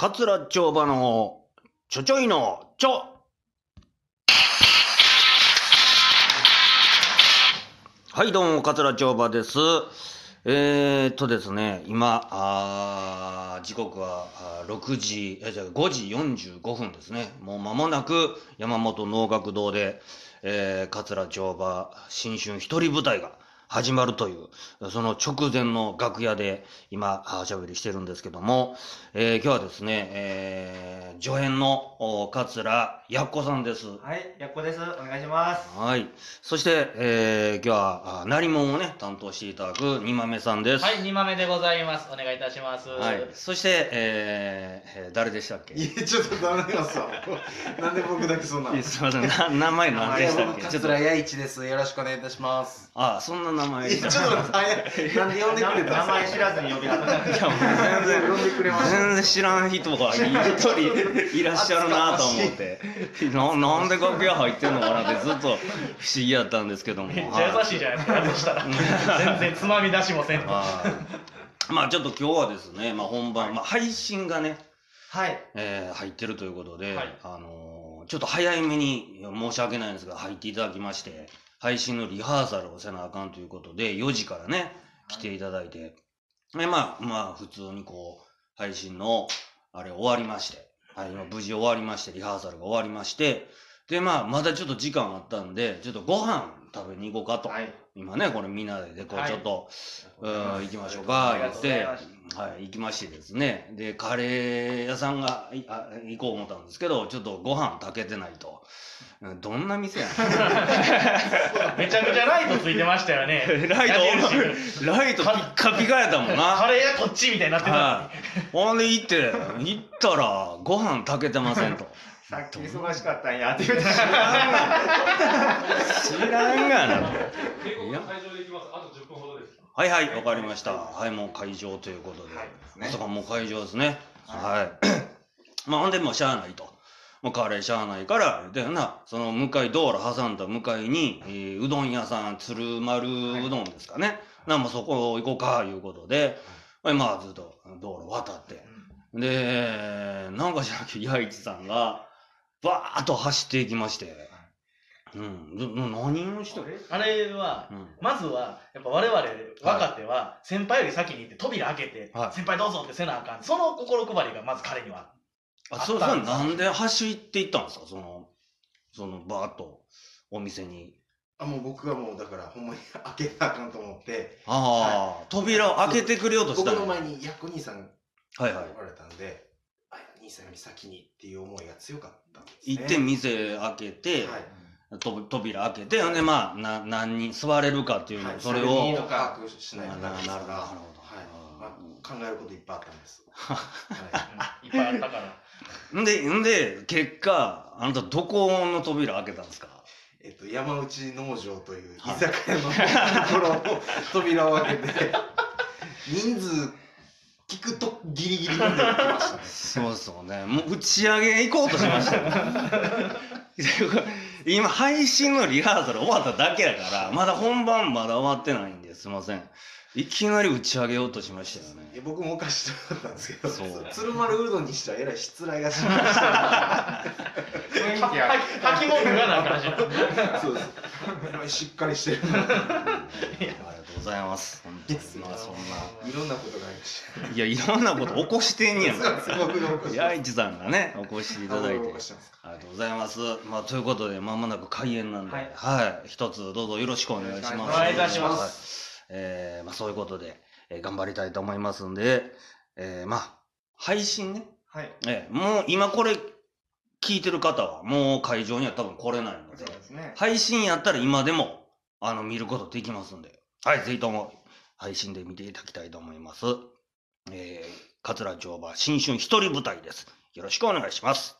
桂町場のちょちょいのちょ。はいどうも桂町場です。えー、っとですね今あ時刻はあー6時えじゃ5時45分ですね。もう間もなく山本能楽堂で、えー、桂町場新春一人舞台が始まるという、その直前の楽屋で今、あおしゃべりしてるんですけども、えー今日はですね、えー助演のお桂やっこさんです。はい、やっこです。お願いします。はい。そして、えー今日は、あ鳴り物をね、担当していただく二豆さんです。はい、2豆でございます。お願いいたします。はい。そして、えーえー誰でしたっけ？いや、ちょっとダメよさ。なんで僕だけそんな。すいません。な名前何でしたっけ？ちょっと、桂弥一です。よろしくお願いいたします。あ、そんな名前。ちょっとなんで呼んでくれた名前知らずに呼び方なんいやもう全然。呼んでくれました。全然知らん人が一人いらっしゃるなと思って。ななんで楽屋入ってんのかなってずっと不思議やったんですけども。めっちゃ優しいじゃないですか、したら。全然つまみ出しもせん まあちょっと今日はですね、まあ、本番、まあ、配信がね、はい。えー入ってるということで、はい。あのーちょっと早めに申し訳ないんですが入っていただきまして配信のリハーサルをせなあかんということで4時からね来ていただいて、でまあまあ普通にこう配信のあれ終わりまして、はい、今無事終わりましてリハーサルが終わりましてでまあまだちょっと時間あったんでちょっとご飯食べに行こうかと、はい。今ねこれみんなでこうはい。ちょっと、うん行きましょうか言ってはい行きましてですね。でカレー屋さんがいあ行こう思ったんですけどちょっとご飯炊けてないと。うんどんな店やね めちゃくちゃライトついてましたよね。ん ライトライトピッカピカやったもんな。カレー屋こっちみたいになってたのはい。ほんで行って行ったらご飯炊けてませんとさっき忙しかったんやって言って知らんがな結構会場で行きます。あと10分ほどです。はいはいわかりましたはいもう会場ということで、はいまさかもう会場ですね。はい。まあ、ほんで、もうしゃあないと。もうカレーしゃあないから、でな、その向かい、道路挟んだ向かいに、えーうどん屋さん、鶴丸うどんですかね。な、もうそこ行こうか、いうことで、はい、まあ、ずっと道路渡って。で、なんか知らんけど、八市さんが、バーッと走っていきまして、うん、何をしてるあれは、うん。まずは、やっぱ我々若手は、先輩より先に行って扉開けては、い。先輩どうぞってせなあかん。その心配りがまず彼には。あ、あったんですそれなんで走っていったんですか？その、その、バーッと、お店に。あ、もう僕はもうだから、ほんまに開けなあかんと思って、ああ、扉を開けてくれようとしたの僕の前にヤッコ兄さんがはいはい。おられたんで、あ、兄さんより先にっていう思いが強かったんですね。行って店開けて、はい。と扉開けて、ほんでまあ、な何人座れるかっていうの、はいそれを、それをな把握しないとなるほど、なるほど。はい。まあ、考えることいっぱいあったんです。はい。いっぱいあったから。んで、んで、結果、あなたどこの扉開けたんですか？えっと、山内農場という居はい酒屋のところの扉を開けて、人数聞くとギリギリまでましたね。そうそうね。もう打ち上げ行こうとしましたよ。今、配信のリハーサル終わっただけやから、まだ本番まだ終わってないんですいません。いきなり打ち上げようとしましたよね。いや僕もおかしかったんですけど、そう鶴丸うどんにしてはえらい失礼がしました、雰囲気は。吐き物がなあかんしな。そうです。えらいしっかりしてる。ありがとうございます。本当にまあそんな。いろんなことがありました。いや、いろんなこと起こしてんねやんさんがね、お越しいただいて。ありがとうございます。まあ、ということで、まもなく開演なんで、ははいい、一つどうぞよろしくお願いします。お願いいたしますはいえーまあ、そういうことで、えー頑張りたいと思いますんで、えーまあ、配信ね、はい。えーもう今これ聞いてる方は、もう会場には多分来れないのでですね。配信やったら今でも、あの、見ることできますんで、はい、ぜひとも配信で見ていただきたいと思います。えー、桂町場新春一人舞台です。よろしくお願いします。